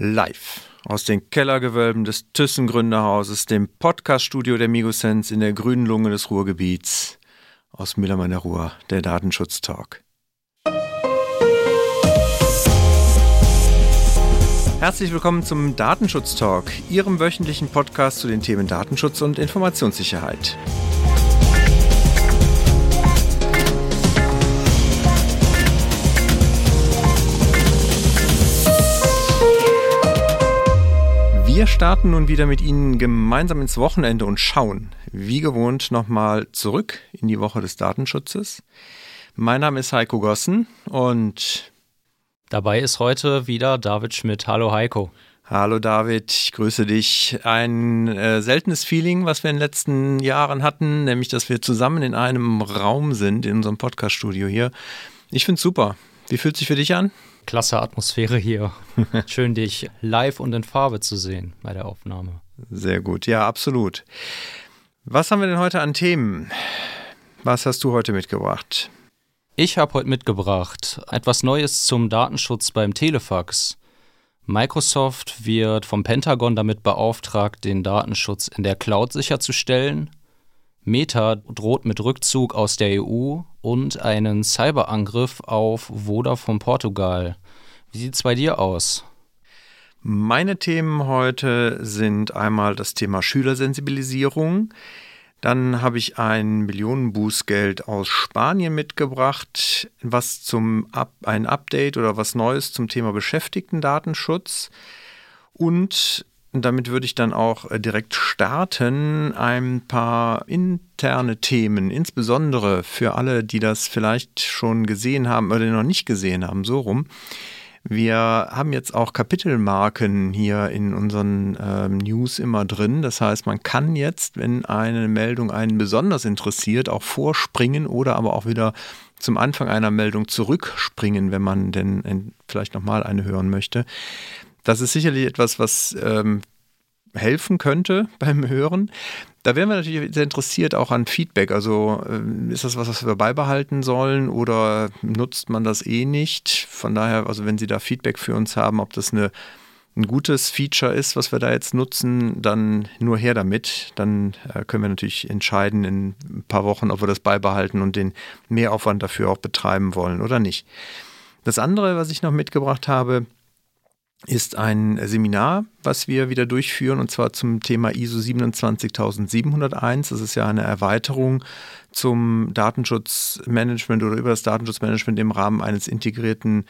Live aus den Kellergewölben des Thyssen Gründerhauses, dem Podcaststudio der Migosense in der grünen Lunge des Ruhrgebiets. Aus Müllermann der Ruhr, der Datenschutz-Talk. Herzlich willkommen zum Datenschutz-Talk, Ihrem wöchentlichen Podcast zu den Themen Datenschutz und Informationssicherheit. Wir starten nun wieder mit Ihnen gemeinsam ins Wochenende und schauen, wie gewohnt, nochmal zurück in die Woche des Datenschutzes. Mein Name ist Heiko Gossen und dabei ist heute wieder David Schmidt. Hallo Heiko. Hallo David, ich grüße dich. Ein äh, seltenes Feeling, was wir in den letzten Jahren hatten, nämlich dass wir zusammen in einem Raum sind, in unserem Podcaststudio hier. Ich finde es super. Wie fühlt sich für dich an? Klasse Atmosphäre hier. Schön, dich live und in Farbe zu sehen bei der Aufnahme. Sehr gut, ja, absolut. Was haben wir denn heute an Themen? Was hast du heute mitgebracht? Ich habe heute mitgebracht etwas Neues zum Datenschutz beim Telefax. Microsoft wird vom Pentagon damit beauftragt, den Datenschutz in der Cloud sicherzustellen. Meta droht mit Rückzug aus der EU und einen Cyberangriff auf Vodafone Portugal. Wie sieht es bei dir aus? Meine Themen heute sind einmal das Thema Schülersensibilisierung. Dann habe ich ein Millionenbußgeld aus Spanien mitgebracht, was zum Up ein Update oder was Neues zum Thema Beschäftigtendatenschutz und damit würde ich dann auch äh, direkt starten. Ein paar interne Themen, insbesondere für alle, die das vielleicht schon gesehen haben oder noch nicht gesehen haben, so rum. Wir haben jetzt auch Kapitelmarken hier in unseren äh, News immer drin. Das heißt, man kann jetzt, wenn eine Meldung einen besonders interessiert, auch vorspringen oder aber auch wieder zum Anfang einer Meldung zurückspringen, wenn man denn äh, vielleicht nochmal eine hören möchte. Das ist sicherlich etwas, was ähm, helfen könnte beim Hören. Da wären wir natürlich sehr interessiert auch an Feedback. Also äh, ist das was, was wir beibehalten sollen oder nutzt man das eh nicht? Von daher, also wenn Sie da Feedback für uns haben, ob das eine, ein gutes Feature ist, was wir da jetzt nutzen, dann nur her damit. Dann äh, können wir natürlich entscheiden in ein paar Wochen, ob wir das beibehalten und den Mehraufwand dafür auch betreiben wollen oder nicht. Das andere, was ich noch mitgebracht habe, ist ein Seminar, was wir wieder durchführen, und zwar zum Thema ISO 27701. Das ist ja eine Erweiterung zum Datenschutzmanagement oder über das Datenschutzmanagement im Rahmen eines integrierten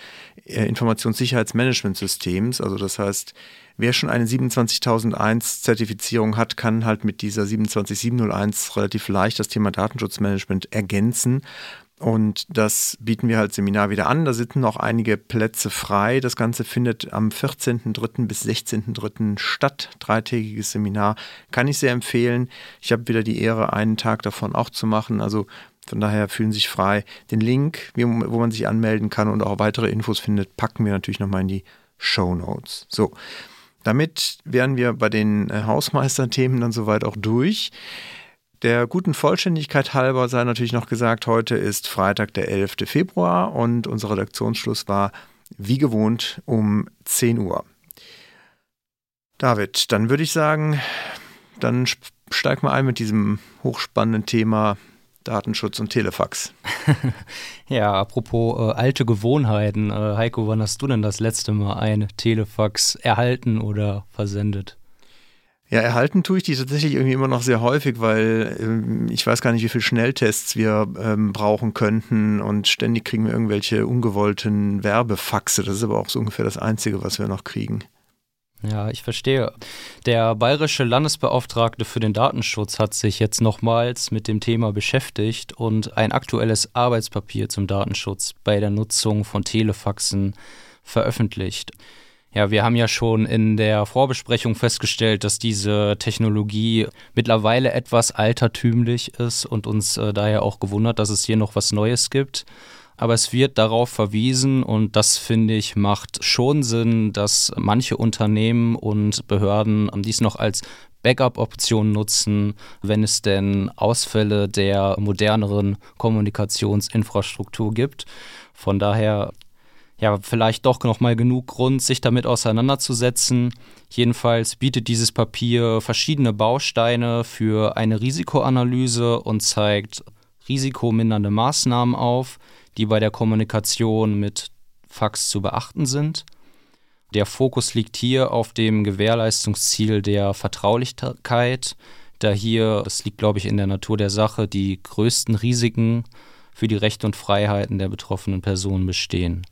äh, Informationssicherheitsmanagementsystems. Also das heißt, wer schon eine 27001 Zertifizierung hat, kann halt mit dieser 27701 relativ leicht das Thema Datenschutzmanagement ergänzen und das bieten wir halt Seminar wieder an. Da sind noch einige Plätze frei. Das Ganze findet am 14.03. bis 16.03. statt. Dreitägiges Seminar. Kann ich sehr empfehlen. Ich habe wieder die Ehre, einen Tag davon auch zu machen. Also von daher fühlen sich frei. Den Link, wo man sich anmelden kann und auch weitere Infos findet, packen wir natürlich nochmal in die Show Notes. So, damit wären wir bei den äh, Hausmeisterthemen dann soweit auch durch. Der guten Vollständigkeit halber sei natürlich noch gesagt, heute ist Freitag, der 11. Februar und unser Redaktionsschluss war wie gewohnt um 10 Uhr. David, dann würde ich sagen, dann steig mal ein mit diesem hochspannenden Thema Datenschutz und Telefax. ja, apropos äh, alte Gewohnheiten. Äh, Heiko, wann hast du denn das letzte Mal ein Telefax erhalten oder versendet? Ja, erhalten tue ich die tatsächlich irgendwie immer noch sehr häufig, weil ähm, ich weiß gar nicht, wie viele Schnelltests wir ähm, brauchen könnten und ständig kriegen wir irgendwelche ungewollten Werbefaxe. Das ist aber auch so ungefähr das Einzige, was wir noch kriegen. Ja, ich verstehe. Der bayerische Landesbeauftragte für den Datenschutz hat sich jetzt nochmals mit dem Thema beschäftigt und ein aktuelles Arbeitspapier zum Datenschutz bei der Nutzung von Telefaxen veröffentlicht. Ja, wir haben ja schon in der Vorbesprechung festgestellt, dass diese Technologie mittlerweile etwas altertümlich ist und uns äh, daher auch gewundert, dass es hier noch was Neues gibt. Aber es wird darauf verwiesen und das finde ich macht schon Sinn, dass manche Unternehmen und Behörden dies noch als Backup-Option nutzen, wenn es denn Ausfälle der moderneren Kommunikationsinfrastruktur gibt. Von daher ja, vielleicht doch noch mal genug Grund, sich damit auseinanderzusetzen. Jedenfalls bietet dieses Papier verschiedene Bausteine für eine Risikoanalyse und zeigt risikomindernde Maßnahmen auf, die bei der Kommunikation mit Fax zu beachten sind. Der Fokus liegt hier auf dem Gewährleistungsziel der Vertraulichkeit, da hier, das liegt glaube ich in der Natur der Sache, die größten Risiken für die Rechte und Freiheiten der betroffenen Personen bestehen.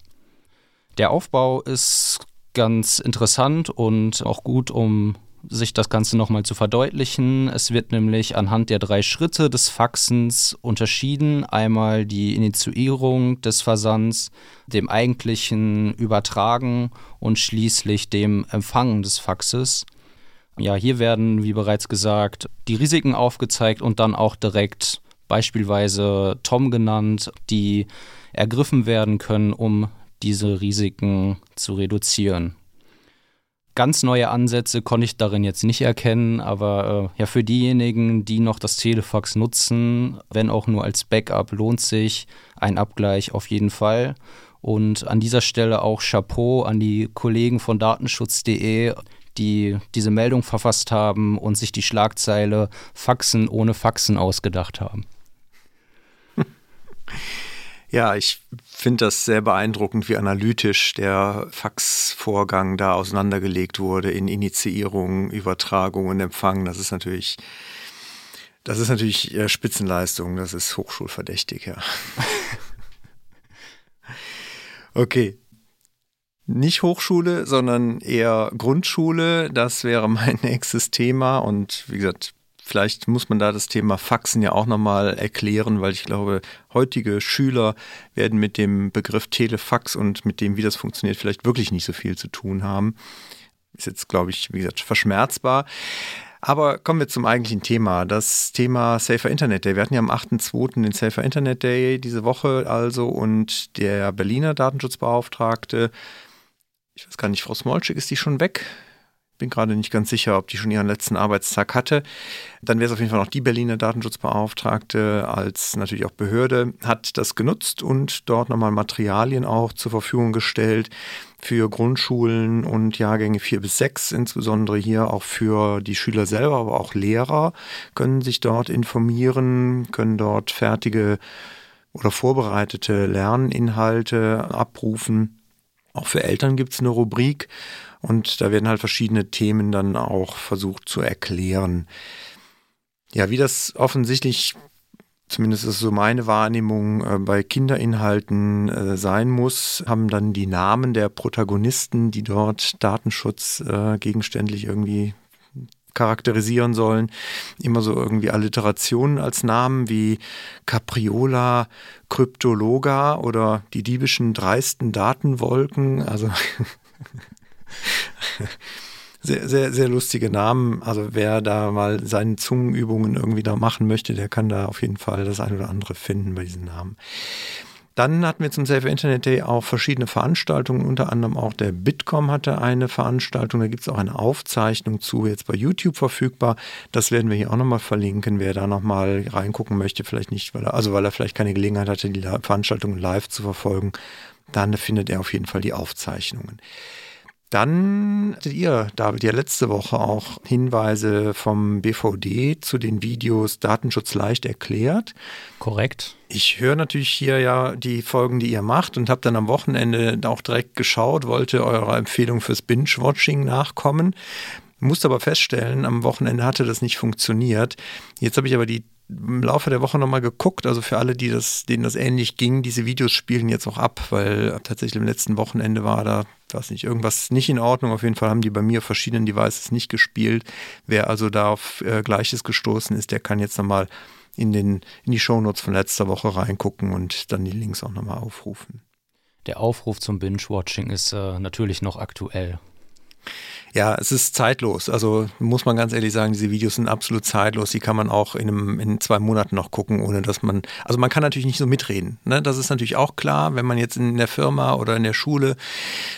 Der Aufbau ist ganz interessant und auch gut, um sich das Ganze nochmal zu verdeutlichen. Es wird nämlich anhand der drei Schritte des Faxens unterschieden. Einmal die Initiierung des Versands, dem eigentlichen Übertragen und schließlich dem Empfangen des Faxes. Ja, hier werden, wie bereits gesagt, die Risiken aufgezeigt und dann auch direkt beispielsweise Tom genannt, die ergriffen werden können, um diese Risiken zu reduzieren. Ganz neue Ansätze konnte ich darin jetzt nicht erkennen, aber äh, ja, für diejenigen, die noch das Telefax nutzen, wenn auch nur als Backup, lohnt sich ein Abgleich auf jeden Fall. Und an dieser Stelle auch Chapeau an die Kollegen von datenschutz.de, die diese Meldung verfasst haben und sich die Schlagzeile Faxen ohne Faxen ausgedacht haben. Ja, ich finde das sehr beeindruckend, wie analytisch der Faxvorgang da auseinandergelegt wurde in Initiierung, Übertragung und Empfang. Das ist natürlich, das ist natürlich äh, Spitzenleistung. Das ist hochschulverdächtig, ja. okay. Nicht Hochschule, sondern eher Grundschule. Das wäre mein nächstes Thema. Und wie gesagt, Vielleicht muss man da das Thema Faxen ja auch nochmal erklären, weil ich glaube, heutige Schüler werden mit dem Begriff Telefax und mit dem, wie das funktioniert, vielleicht wirklich nicht so viel zu tun haben. Ist jetzt, glaube ich, wie gesagt, verschmerzbar. Aber kommen wir zum eigentlichen Thema, das Thema Safer Internet Day. Wir hatten ja am 8.2. den Safer Internet Day diese Woche also und der Berliner Datenschutzbeauftragte, ich weiß gar nicht, Frau Smolczyk, ist die schon weg? Bin gerade nicht ganz sicher, ob die schon ihren letzten Arbeitstag hatte. Dann wäre es auf jeden Fall noch die Berliner Datenschutzbeauftragte als natürlich auch Behörde, hat das genutzt und dort nochmal Materialien auch zur Verfügung gestellt für Grundschulen und Jahrgänge 4 bis 6, insbesondere hier auch für die Schüler selber, aber auch Lehrer können sich dort informieren, können dort fertige oder vorbereitete Lerninhalte abrufen. Auch für Eltern gibt es eine Rubrik und da werden halt verschiedene Themen dann auch versucht zu erklären. Ja, wie das offensichtlich, zumindest ist so meine Wahrnehmung, äh, bei Kinderinhalten äh, sein muss, haben dann die Namen der Protagonisten, die dort Datenschutz äh, gegenständlich irgendwie charakterisieren sollen, immer so irgendwie Alliterationen als Namen wie Capriola, Kryptologa oder die diebischen dreisten Datenwolken. Also sehr, sehr, sehr lustige Namen. Also wer da mal seine Zungenübungen irgendwie da machen möchte, der kann da auf jeden Fall das ein oder andere finden bei diesen Namen. Dann hatten wir zum Safe Internet Day auch verschiedene Veranstaltungen, unter anderem auch der Bitkom hatte eine Veranstaltung, da gibt es auch eine Aufzeichnung zu, jetzt bei YouTube verfügbar. Das werden wir hier auch nochmal verlinken, wer da nochmal reingucken möchte, vielleicht nicht, weil er, also weil er vielleicht keine Gelegenheit hatte, die Veranstaltung live zu verfolgen, dann findet er auf jeden Fall die Aufzeichnungen. Dann hattet ihr, David, ja letzte Woche auch Hinweise vom BVD zu den Videos Datenschutz leicht erklärt. Korrekt. Ich höre natürlich hier ja die Folgen, die ihr macht und habe dann am Wochenende auch direkt geschaut, wollte eurer Empfehlung fürs Binge-Watching nachkommen. Musste aber feststellen, am Wochenende hatte das nicht funktioniert. Jetzt habe ich aber die im Laufe der Woche nochmal geguckt. Also für alle, die das, denen das ähnlich ging, diese Videos spielen jetzt auch ab, weil tatsächlich im letzten Wochenende war da, weiß nicht, irgendwas nicht in Ordnung. Auf jeden Fall haben die bei mir verschiedenen Devices nicht gespielt. Wer also da auf äh, Gleiches gestoßen ist, der kann jetzt nochmal in, den, in die Shownotes von letzter Woche reingucken und dann die Links auch nochmal aufrufen. Der Aufruf zum Binge-Watching ist äh, natürlich noch aktuell. Ja, es ist zeitlos. Also muss man ganz ehrlich sagen, diese Videos sind absolut zeitlos. Die kann man auch in, einem, in zwei Monaten noch gucken, ohne dass man. Also man kann natürlich nicht so mitreden. Ne? Das ist natürlich auch klar. Wenn man jetzt in der Firma oder in der Schule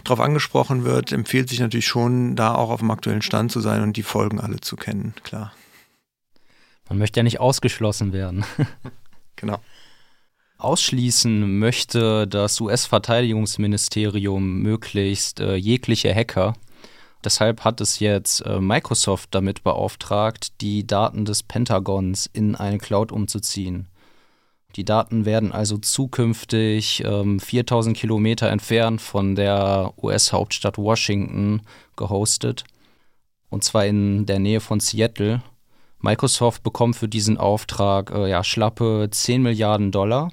darauf angesprochen wird, empfiehlt sich natürlich schon, da auch auf dem aktuellen Stand zu sein und die Folgen alle zu kennen. Klar. Man möchte ja nicht ausgeschlossen werden. genau. Ausschließen möchte das US-Verteidigungsministerium möglichst äh, jegliche Hacker. Deshalb hat es jetzt äh, Microsoft damit beauftragt, die Daten des Pentagons in eine Cloud umzuziehen. Die Daten werden also zukünftig ähm, 4000 Kilometer entfernt von der US-Hauptstadt Washington gehostet. Und zwar in der Nähe von Seattle. Microsoft bekommt für diesen Auftrag äh, ja, schlappe 10 Milliarden Dollar.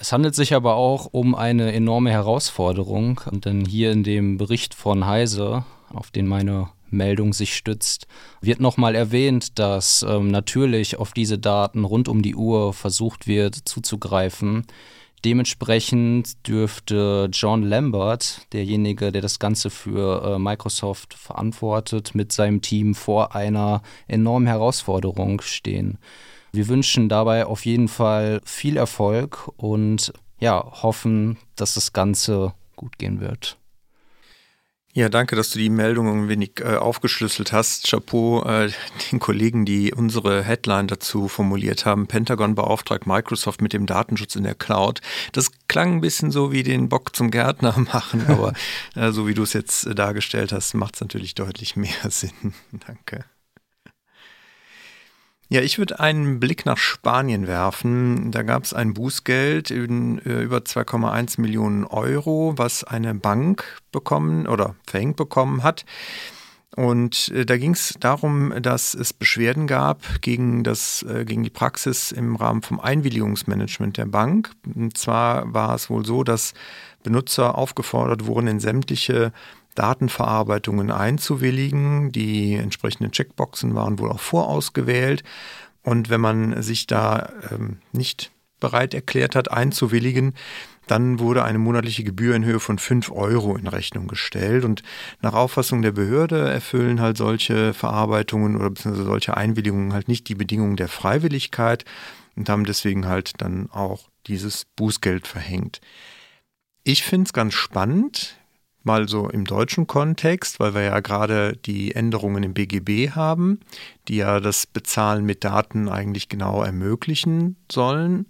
Es handelt sich aber auch um eine enorme Herausforderung, denn hier in dem Bericht von Heise, auf den meine Meldung sich stützt, wird nochmal erwähnt, dass ähm, natürlich auf diese Daten rund um die Uhr versucht wird zuzugreifen. Dementsprechend dürfte John Lambert, derjenige, der das Ganze für äh, Microsoft verantwortet, mit seinem Team vor einer enormen Herausforderung stehen. Wir wünschen dabei auf jeden Fall viel Erfolg und ja, hoffen, dass das Ganze gut gehen wird. Ja, danke, dass du die Meldung ein wenig äh, aufgeschlüsselt hast. Chapeau äh, den Kollegen, die unsere Headline dazu formuliert haben. Pentagon beauftragt Microsoft mit dem Datenschutz in der Cloud. Das klang ein bisschen so wie den Bock zum Gärtner machen, aber äh, so wie du es jetzt äh, dargestellt hast, macht es natürlich deutlich mehr Sinn. danke. Ja, ich würde einen Blick nach Spanien werfen. Da gab es ein Bußgeld in äh, über 2,1 Millionen Euro, was eine Bank bekommen oder verhängt bekommen hat. Und äh, da ging es darum, dass es Beschwerden gab gegen, das, äh, gegen die Praxis im Rahmen vom Einwilligungsmanagement der Bank. Und zwar war es wohl so, dass Benutzer aufgefordert wurden, in sämtliche Datenverarbeitungen einzuwilligen. Die entsprechenden Checkboxen waren wohl auch vorausgewählt. Und wenn man sich da ähm, nicht bereit erklärt hat, einzuwilligen, dann wurde eine monatliche Gebühr in Höhe von 5 Euro in Rechnung gestellt. Und nach Auffassung der Behörde erfüllen halt solche Verarbeitungen oder beziehungsweise solche Einwilligungen halt nicht die Bedingungen der Freiwilligkeit und haben deswegen halt dann auch dieses Bußgeld verhängt. Ich finde es ganz spannend mal so im deutschen Kontext, weil wir ja gerade die Änderungen im BGB haben, die ja das Bezahlen mit Daten eigentlich genau ermöglichen sollen.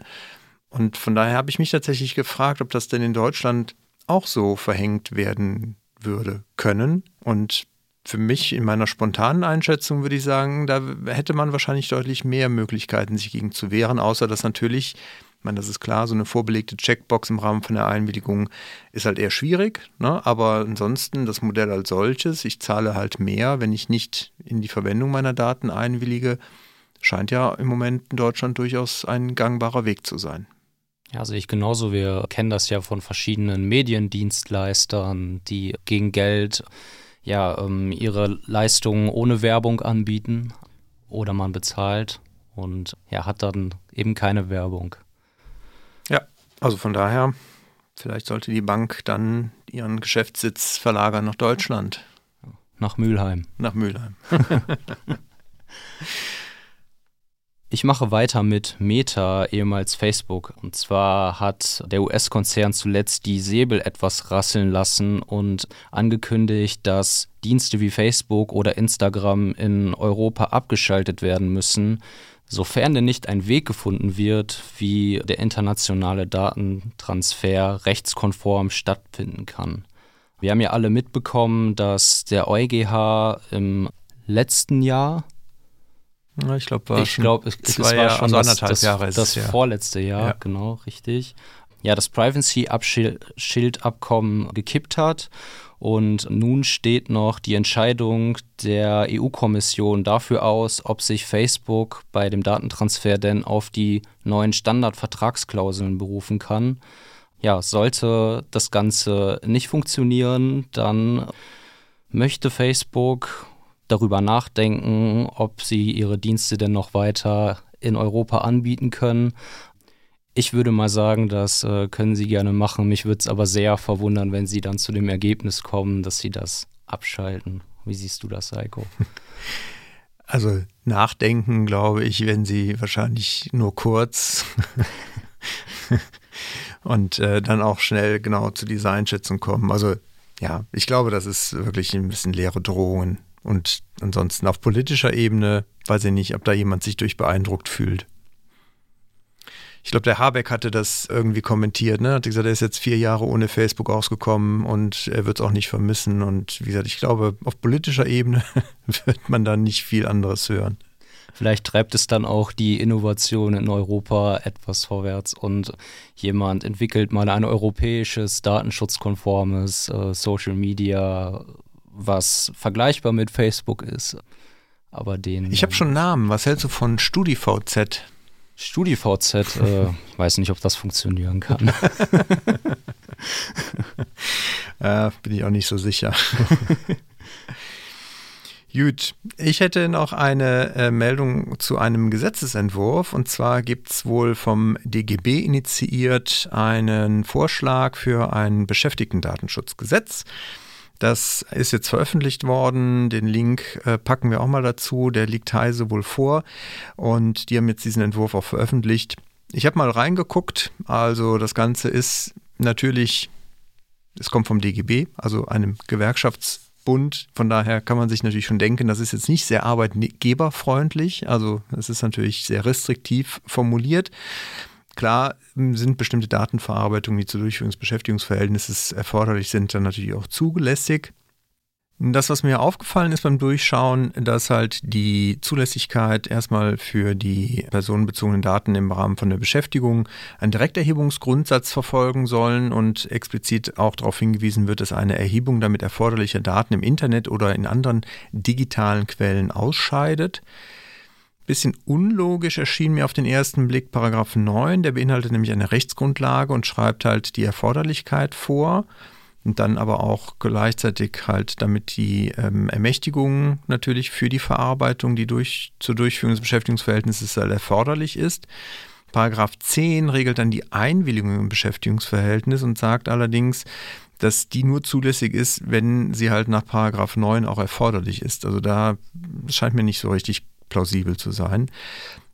Und von daher habe ich mich tatsächlich gefragt, ob das denn in Deutschland auch so verhängt werden würde können. Und für mich in meiner spontanen Einschätzung würde ich sagen, da hätte man wahrscheinlich deutlich mehr Möglichkeiten, sich gegen zu wehren, außer dass natürlich ich meine, das ist klar, so eine vorbelegte Checkbox im Rahmen von der Einwilligung ist halt eher schwierig, ne? aber ansonsten das Modell als solches, ich zahle halt mehr, wenn ich nicht in die Verwendung meiner Daten einwillige, scheint ja im Moment in Deutschland durchaus ein gangbarer Weg zu sein. Ja, sehe ich genauso. Wir kennen das ja von verschiedenen Mediendienstleistern, die gegen Geld ja ähm, ihre Leistungen ohne Werbung anbieten oder man bezahlt und ja, hat dann eben keine Werbung. Also von daher, vielleicht sollte die Bank dann ihren Geschäftssitz verlagern nach Deutschland. Nach Mülheim. Nach Mülheim. Ich mache weiter mit Meta, ehemals Facebook. Und zwar hat der US-Konzern zuletzt die Säbel etwas rasseln lassen und angekündigt, dass Dienste wie Facebook oder Instagram in Europa abgeschaltet werden müssen, sofern denn nicht ein Weg gefunden wird, wie der internationale Datentransfer rechtskonform stattfinden kann. Wir haben ja alle mitbekommen, dass der EuGH im letzten Jahr ich glaube, war ich glaube, es, es war Jahre, schon also das, das, Jahre das ja. vorletzte Jahr, Ja. genau, richtig. Ja, das Privacy-Schild-Abkommen gekippt hat und nun steht noch die Entscheidung der EU-Kommission dafür aus, ob sich Facebook bei dem Datentransfer denn auf die neuen Standardvertragsklauseln berufen kann. Ja, sollte das Ganze nicht funktionieren, dann möchte Facebook darüber nachdenken, ob sie ihre Dienste denn noch weiter in Europa anbieten können. Ich würde mal sagen, das äh, können sie gerne machen. Mich würde es aber sehr verwundern, wenn sie dann zu dem Ergebnis kommen, dass sie das abschalten. Wie siehst du das, Heiko? Also nachdenken, glaube ich, wenn sie wahrscheinlich nur kurz und äh, dann auch schnell genau zu dieser Einschätzung kommen. Also ja, ich glaube, das ist wirklich ein bisschen leere Drohungen. Und ansonsten auf politischer Ebene weiß ich nicht, ob da jemand sich durch beeindruckt fühlt. Ich glaube, der Habeck hatte das irgendwie kommentiert, ne? Hat gesagt, er ist jetzt vier Jahre ohne Facebook ausgekommen und er wird es auch nicht vermissen. Und wie gesagt, ich glaube, auf politischer Ebene wird man da nicht viel anderes hören. Vielleicht treibt es dann auch die Innovation in Europa etwas vorwärts und jemand entwickelt mal ein europäisches, datenschutzkonformes äh, Social Media, was vergleichbar mit Facebook ist. Aber den. Ich habe schon Namen. Was hältst du von StudiVZ? StudiVZ, äh, weiß nicht, ob das funktionieren kann. äh, bin ich auch nicht so sicher. Gut, ich hätte noch eine äh, Meldung zu einem Gesetzesentwurf. Und zwar gibt es wohl vom DGB initiiert einen Vorschlag für ein Beschäftigtendatenschutzgesetz. Das ist jetzt veröffentlicht worden. Den Link äh, packen wir auch mal dazu. Der liegt Heise wohl vor. Und die haben jetzt diesen Entwurf auch veröffentlicht. Ich habe mal reingeguckt. Also das Ganze ist natürlich, es kommt vom DGB, also einem Gewerkschafts- Bund. Von daher kann man sich natürlich schon denken, das ist jetzt nicht sehr arbeitgeberfreundlich. Also es ist natürlich sehr restriktiv formuliert. Klar sind bestimmte Datenverarbeitungen, die zur Durchführung des Beschäftigungsverhältnisses erforderlich sind, dann natürlich auch zulässig. Das, was mir aufgefallen ist beim Durchschauen, dass halt die Zulässigkeit erstmal für die personenbezogenen Daten im Rahmen von der Beschäftigung einen Direkterhebungsgrundsatz verfolgen sollen und explizit auch darauf hingewiesen wird, dass eine Erhebung damit erforderlicher Daten im Internet oder in anderen digitalen Quellen ausscheidet. Bisschen unlogisch erschien mir auf den ersten Blick Paragraph 9, der beinhaltet nämlich eine Rechtsgrundlage und schreibt halt die Erforderlichkeit vor und dann aber auch gleichzeitig halt damit die ähm, Ermächtigung natürlich für die Verarbeitung, die durch, zur Durchführung des Beschäftigungsverhältnisses halt erforderlich ist. Paragraph 10 regelt dann die Einwilligung im Beschäftigungsverhältnis und sagt allerdings, dass die nur zulässig ist, wenn sie halt nach Paragraph 9 auch erforderlich ist. Also da scheint mir nicht so richtig plausibel zu sein.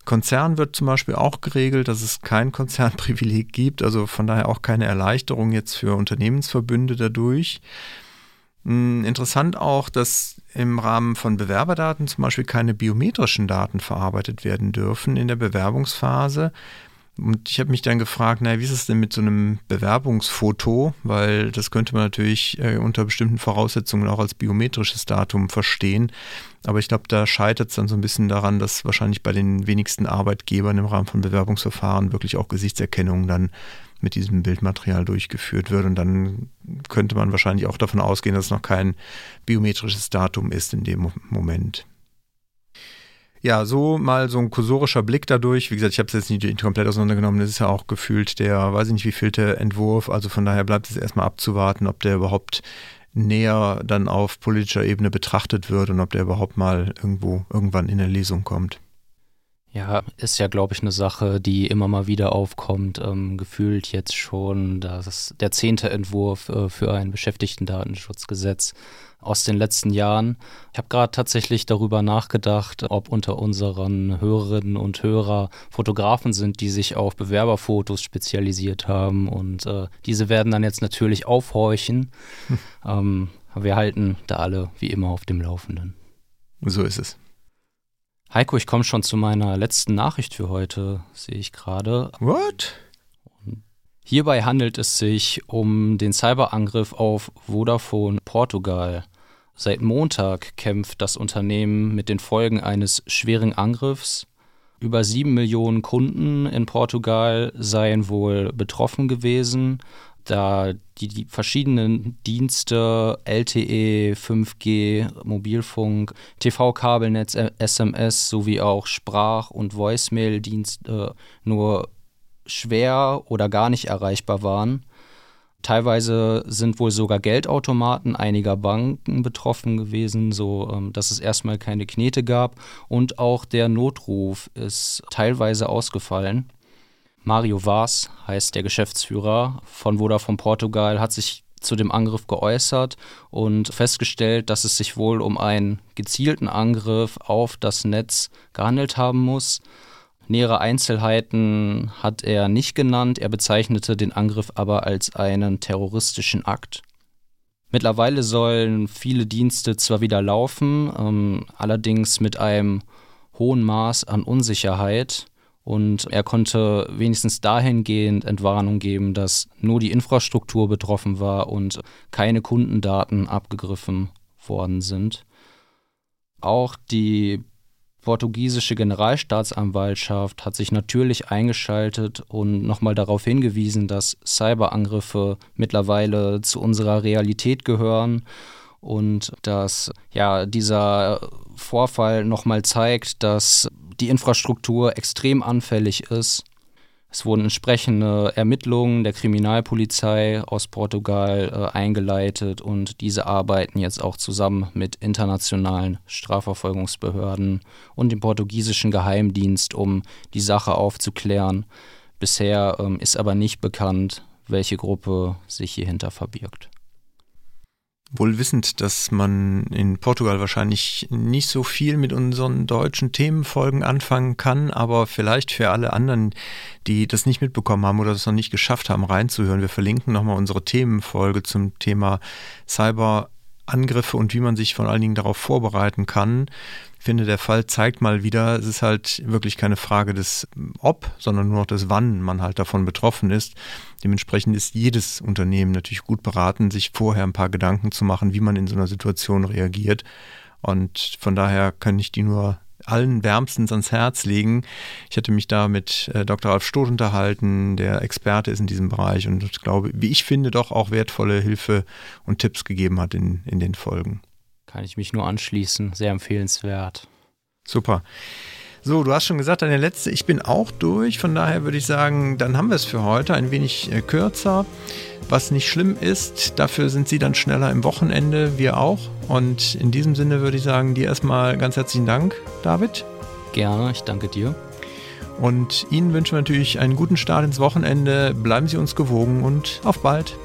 Konzern wird zum Beispiel auch geregelt, dass es kein Konzernprivileg gibt, also von daher auch keine Erleichterung jetzt für Unternehmensverbünde dadurch. Hm, interessant auch, dass im Rahmen von Bewerberdaten zum Beispiel keine biometrischen Daten verarbeitet werden dürfen in der Bewerbungsphase. Und ich habe mich dann gefragt, naja, wie ist es denn mit so einem Bewerbungsfoto? Weil das könnte man natürlich äh, unter bestimmten Voraussetzungen auch als biometrisches Datum verstehen. Aber ich glaube, da scheitert es dann so ein bisschen daran, dass wahrscheinlich bei den wenigsten Arbeitgebern im Rahmen von Bewerbungsverfahren wirklich auch Gesichtserkennung dann mit diesem Bildmaterial durchgeführt wird. Und dann könnte man wahrscheinlich auch davon ausgehen, dass es noch kein biometrisches Datum ist in dem Moment. Ja, so mal so ein kursorischer Blick dadurch. Wie gesagt, ich habe es jetzt nicht komplett auseinandergenommen. Das ist ja auch gefühlt der, weiß ich nicht, wie vielte Entwurf. Also von daher bleibt es erstmal abzuwarten, ob der überhaupt näher dann auf politischer Ebene betrachtet wird und ob der überhaupt mal irgendwo irgendwann in der Lesung kommt. Ja, ist ja, glaube ich, eine Sache, die immer mal wieder aufkommt. Ähm, gefühlt jetzt schon das, der zehnte Entwurf äh, für ein Beschäftigtendatenschutzgesetz aus den letzten Jahren. Ich habe gerade tatsächlich darüber nachgedacht, ob unter unseren Hörerinnen und Hörer Fotografen sind, die sich auf Bewerberfotos spezialisiert haben. Und äh, diese werden dann jetzt natürlich aufhorchen. Hm. Ähm, wir halten da alle wie immer auf dem Laufenden. So ist es. Heiko, ich komme schon zu meiner letzten Nachricht für heute, sehe ich gerade. What? Hierbei handelt es sich um den Cyberangriff auf Vodafone Portugal. Seit Montag kämpft das Unternehmen mit den Folgen eines schweren Angriffs. Über sieben Millionen Kunden in Portugal seien wohl betroffen gewesen da die, die verschiedenen Dienste LTE, 5G, Mobilfunk, TV-Kabelnetz, SMS sowie auch Sprach- und Voicemail-Dienste nur schwer oder gar nicht erreichbar waren. Teilweise sind wohl sogar Geldautomaten einiger Banken betroffen gewesen, so ähm, dass es erstmal keine Knete gab und auch der Notruf ist teilweise ausgefallen. Mario Vaz heißt der Geschäftsführer von Vodafone Portugal, hat sich zu dem Angriff geäußert und festgestellt, dass es sich wohl um einen gezielten Angriff auf das Netz gehandelt haben muss. Nähere Einzelheiten hat er nicht genannt, er bezeichnete den Angriff aber als einen terroristischen Akt. Mittlerweile sollen viele Dienste zwar wieder laufen, ähm, allerdings mit einem hohen Maß an Unsicherheit Und er konnte wenigstens dahingehend Entwarnung geben, dass nur die Infrastruktur betroffen war und keine Kundendaten abgegriffen worden sind. Auch die portugiesische Generalstaatsanwaltschaft hat sich natürlich eingeschaltet und nochmal darauf hingewiesen, dass Cyberangriffe mittlerweile zu unserer Realität gehören und dass ja dieser Vorfall nochmal zeigt, dass die Infrastruktur extrem anfällig ist. Es wurden entsprechende Ermittlungen der Kriminalpolizei aus Portugal äh, eingeleitet und diese arbeiten jetzt auch zusammen mit internationalen Strafverfolgungsbehörden und dem portugiesischen Geheimdienst, um die Sache aufzuklären. Bisher ähm, ist aber nicht bekannt, welche Gruppe sich hierhinter verbirgt. Wohl wissend, dass man in Portugal wahrscheinlich nicht so viel mit unseren deutschen Themenfolgen anfangen kann, aber vielleicht für alle anderen, die das nicht mitbekommen haben oder es noch nicht geschafft haben, reinzuhören. Wir verlinken nochmal unsere Themenfolge zum Thema Cyberangriffe und wie man sich vor allen Dingen darauf vorbereiten kann finde, der Fall zeigt mal wieder, es ist halt wirklich keine Frage des Ob, sondern nur noch des Wann man halt davon betroffen ist. Dementsprechend ist jedes Unternehmen natürlich gut beraten, sich vorher ein paar Gedanken zu machen, wie man in so einer Situation reagiert. Und von daher kann ich die nur allen wärmstens ans Herz legen. Ich hatte mich da mit äh, Dr. Alf Stoth unterhalten, der Experte ist in diesem Bereich und glaube, wie ich finde, doch auch wertvolle Hilfe und Tipps gegeben hat in, in den Folgen. Kann ich mich nur anschließen. Sehr empfehlenswert. Super. So, du hast schon gesagt, deine letzte, ich bin auch durch. Von daher würde ich sagen, dann haben wir es für heute ein wenig äh, kürzer. Was nicht schlimm ist, dafür sind sie dann schneller im Wochenende, wir auch. Und in diesem Sinne würde ich sagen, dir erstmal ganz herzlichen Dank, David. Gerne, ich danke dir. Und Ihnen wünschen wir natürlich einen guten Start ins Wochenende. Bleiben Sie uns gewogen und auf bald.